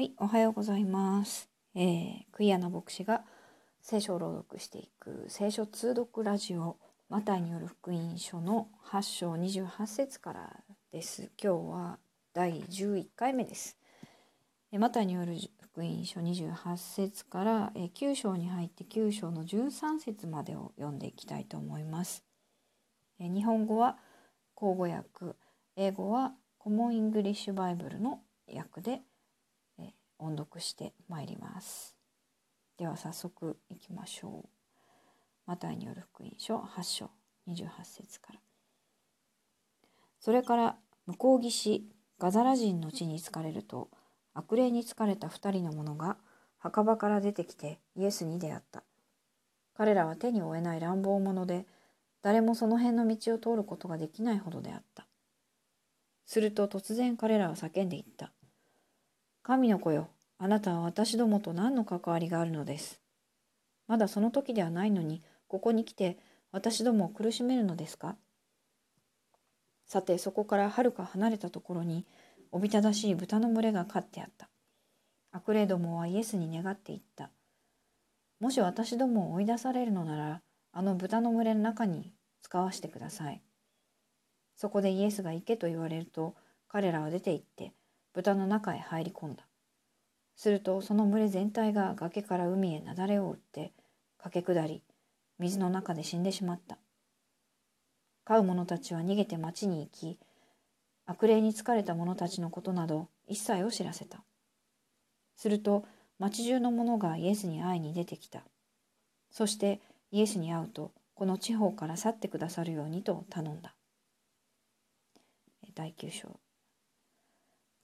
はい、おはようございます。えー、クイアな牧師が聖書を朗読していく聖書通読ラジオマタイによる福音書の8章28節からです。今日は第11回目です。えーマタイによる福音書28節から、えー9章に入って9章の13節までを読んでいきたいと思います。えー日本語は口語訳、英語は Common English Bible の訳で音読してまいります。では早速いきましょう。マタイによる福音書8章28節から。それから向こう岸ガダラ人の地に着かれると悪霊に憑かれた二人の者が墓場から出てきてイエスに出会った。彼らは手に負えない乱暴者で誰もその辺の道を通ることができないほどであった。すると突然彼らは叫んでいった。神の子よ、あなたは私どもと何の関わりがあるのです。まだその時ではないのに、ここに来て私どもを苦しめるのですか？さて、そこからはるか離れたところに、おびただしい豚の群れが飼ってあった。悪霊どもはイエスに願っていった。もし私どもを追い出されるのなら、あの豚の群れの中に使わしてください。そこでイエスが行けと言われると、彼らは出て行って、豚の中へ入り込んだ。するとその群れ全体が崖から海へ雪崩を打って駆け下り水の中で死んでしまった。飼う者たちは逃げて町に行き悪霊に疲れた者たちのことなど一切を知らせた。すると町中の者がイエスに会いに出てきた。そしてイエスに会うとこの地方から去ってくださるようにと頼んだ。第9章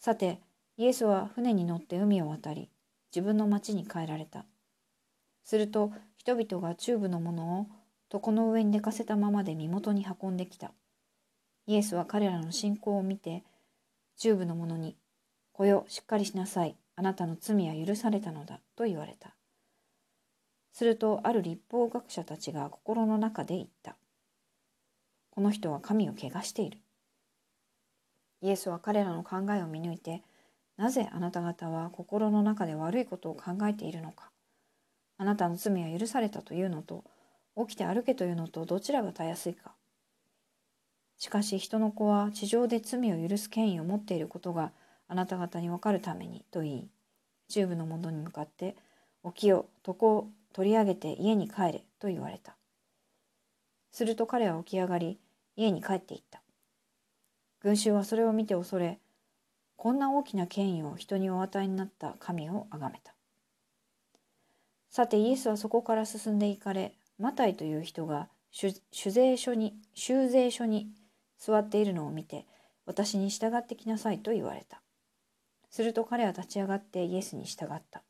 さて、イエスは船に乗って海を渡り、自分の町に帰られた。すると、人々がチューブのものを床の上に寝かせたままで身元に運んできた。イエスは彼らの信仰を見て、チューブの者に、来よ、しっかりしなさい。あなたの罪は許されたのだ。と言われた。すると、ある立法学者たちが心の中で言った。この人は神を汚している。イエスは彼らの考えを見抜いて、なぜあなた方は心の中で悪いことを考えているのか。あなたの罪は許されたというのと、起きて歩けというのとどちらがたやすいか。しかし人の子は地上で罪を許す権威を持っていることがあなた方にわかるためにと言い、チューブの者に向かって、起きよ、床を取り上げて家に帰れと言われた。すると彼は起き上がり、家に帰っていった。群衆はそれを見て恐れ、こんな大きな権威を人にお与えになった神をあがめた。さてイエスはそこから進んで行かれ、マタイという人が酒税所に、修税所に座っているのを見て、私に従ってきなさいと言われた。すると彼は立ち上がってイエスに従った。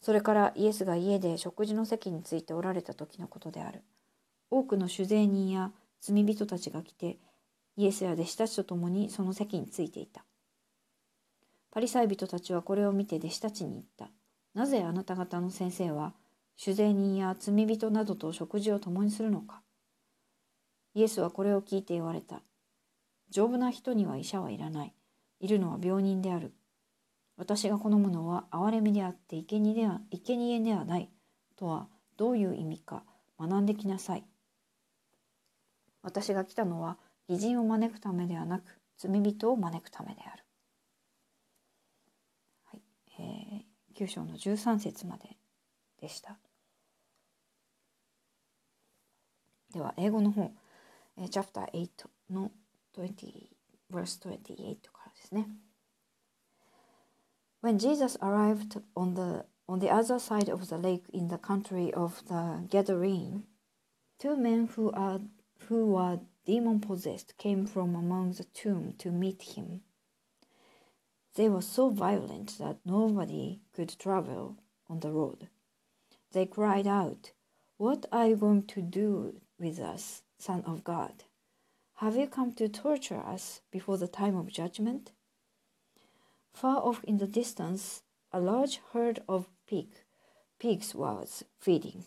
それからイエスが家で食事の席についておられた時のことである。多くの酒税人や罪人たちが来て、イエスや弟子たちと共にその席についていた。パリサイ人たちはこれを見て弟子たちに言った。なぜあなた方の先生は酒税人や罪人などと食事を共にするのかイエスはこれを聞いて言われた。丈夫な人には医者はいらない。いるのは病人である。私が好むのは憐れみであって生贄では生贄ではない。とはどういう意味か学んできなさい。私が来たのは義人を招くためではなく罪人を招くためである。はい、えー、9章の13節まででした。では英語の方、えー、チャプター8の20 verse 28からですね。When Jesus arrived on the on the other side of the lake in the country of the Gadarene, two men who are who were demon possessed came from among the tomb to meet him. They were so violent that nobody could travel on the road. They cried out, What are you going to do with us, Son of God? Have you come to torture us before the time of judgment? Far off in the distance, a large herd of pig, pigs was feeding.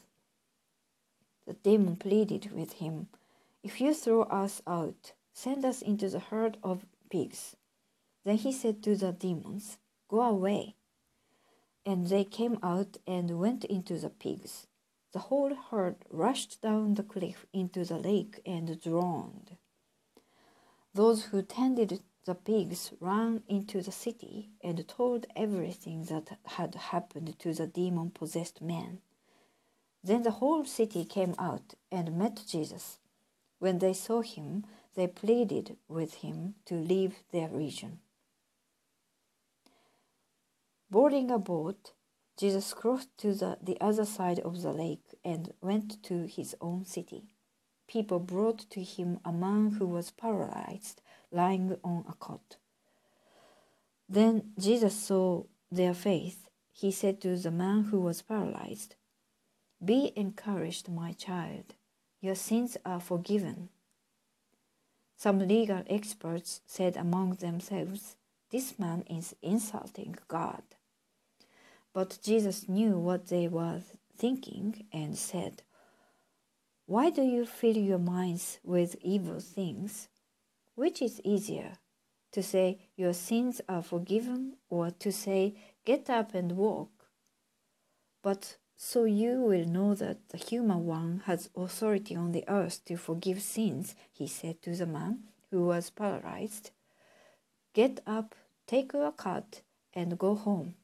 The demon pleaded with him, If you throw us out, send us into the herd of pigs. Then he said to the demons, Go away. and they came out and went into the pigs. The whole herd rushed down the cliff into the lake and drowned. Those who tended the pigs ran into the city and told everything that had happened to the demon possessed man. Then the whole city came out and met Jesus. When they saw him, they pleaded with him to leave their region. Boarding a boat, Jesus crossed to the, the other side of the lake and went to his own city. People brought to him a man who was paralyzed, lying on a cot. Then Jesus saw their faith. He said to the man who was paralyzed, Be encouraged, my child. Your sins are forgiven. Some legal experts said among themselves, This man is insulting God. But Jesus knew what they were thinking and said, Why do you fill your minds with evil things? Which is easier, to say, Your sins are forgiven, or to say, Get up and walk? But so you will know that the human one has authority on the earth to forgive sins, he said to the man who was paralyzed. Get up, take your cart, and go home.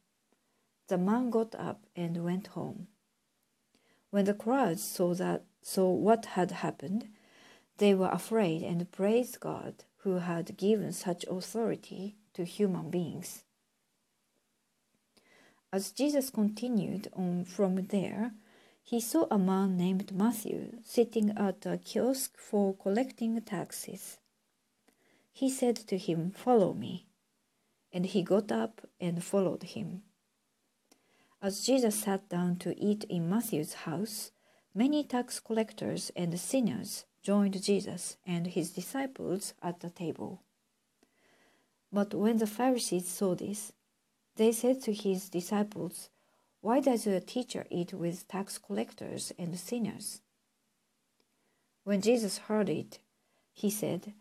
The man got up and went home. When the crowds saw that saw what had happened, they were afraid and praised God who had given such authority to human beings. As Jesus continued on from there, he saw a man named Matthew sitting at a kiosk for collecting taxes. He said to him, Follow me. And he got up and followed him. As Jesus sat down to eat in Matthew's house, many tax collectors and sinners joined Jesus and his disciples at the table. But when the Pharisees saw this, they said to his disciples, Why does your teacher eat with tax collectors and sinners? When Jesus heard it, he said,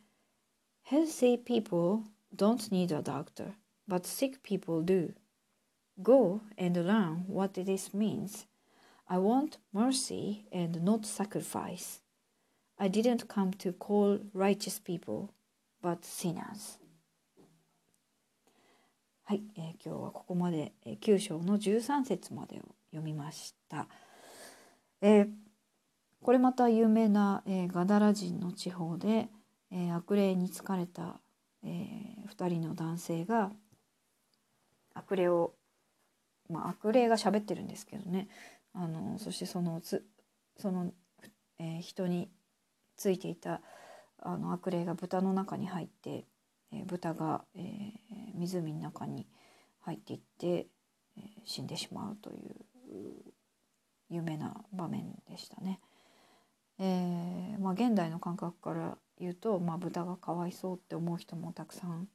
Healthy people don't need a doctor, but sick people do. Go and learn what this means. I want mercy and not sacrifice. I didn't come to call righteous people, but sinners. はい、えー、今日はここまで、えー、9章の13節までを読みました。えー、これまた有名な、えー、ガダラ人の地方で、えー、悪霊に疲れた、えー、2人の男性が悪霊を、まあ、悪霊が喋ってるんですけどねあのそしてそのつその、えー、人についていたあの悪霊が豚の中に入ってえ豚が、えー、湖の中に入っていって、えー、死んでしまうという有名な場面でしたね。えーまあ、現代の感覚から言うと、まあ、豚がかわいそうって思う人もたくさん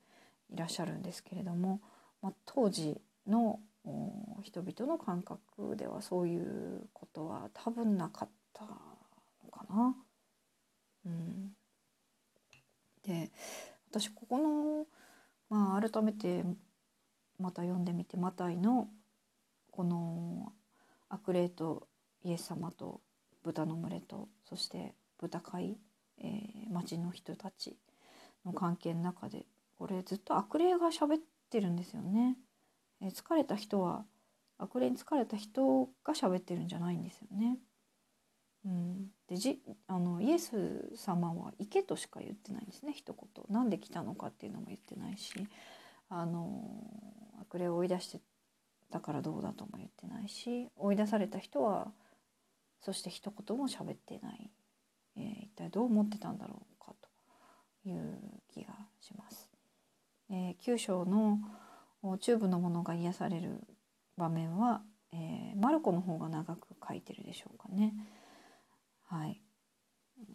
いらっしゃるんですけれども、まあ、当時の人々の感覚ではそういうことは多分なかったのかな。うん、で私ここの、まあ、改めてまた読んでみてマタイのこの悪霊とイエス様と豚の群れとそして豚飼い、えー、町の人たちの関係の中でこれずっと悪霊が喋ってるんですよね。えー、疲れた人は悪霊に疲れた人が喋ってるんじゃないんですよね。うん、でじあのイエス様は行けとしか言ってないんですね一言なんで来たのかっていうのも言ってないしあの悪霊を追い出してたからどうだとも言ってないし追い出された人はそして一言も喋ってない、えー、一体どう思ってたんだろうかという気がします。えー、9章のチューブのものが癒される場面は、えー、マルコの方が長く書いてるでしょうかね。はい、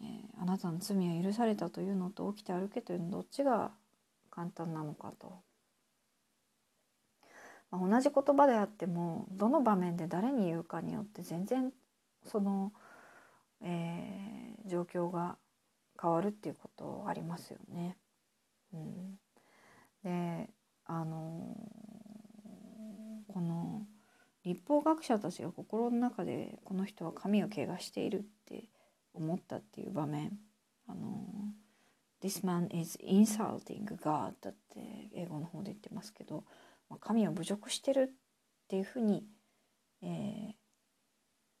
えー、あなたの罪は許されたというのと起きて歩けというのどっちが簡単なのかと、まあ、同じ言葉であってもどの場面で誰に言うかによって全然その、えー、状況が変わるっていうことありますよね。うん、であのー、この立法学者たちが心の中でこの人は神を汚しているって思ったっていう場面。あの This man is insulting God だって英語の方で言ってますけど、まあ、神を侮辱してるっていうふうに、えー、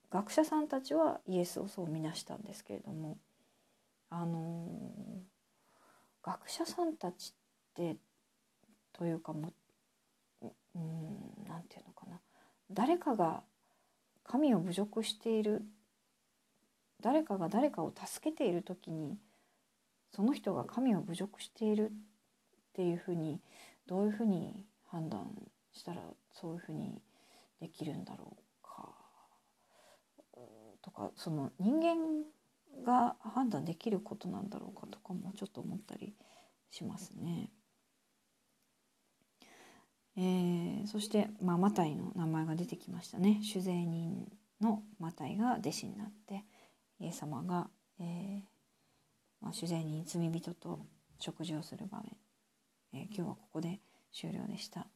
学者さんたちはイエスをそう見なしたんですけれどもあの、学者さんたちってというかもうんなんていうのかな。誰かが神を侮辱している誰かが誰かを助けている時にその人が神を侮辱しているっていうふうにどういうふうに判断したらそういうふうにできるんだろうかとかその人間が判断できることなんだろうかとかもちょっと思ったりしますね。えー、そして、まあ、マタイの名前が出てきましたね酒税人のマタイが弟子になってイエス様が、えーまあ、酒税人罪人と食事をする場面、えー、今日はここで終了でした。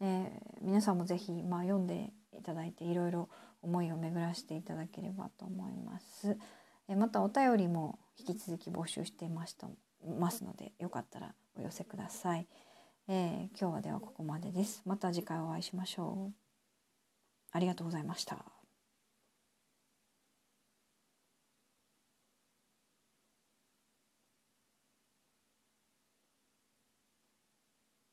え皆さんも是非、まあ、読んでいただいていろいろ思いを巡らしていただければと思います。えまたお便りも引き続き募集してましたますのでよかったらお寄せください。えー、今日はではここまでです。また次回お会いしましょう。ありがとうございました。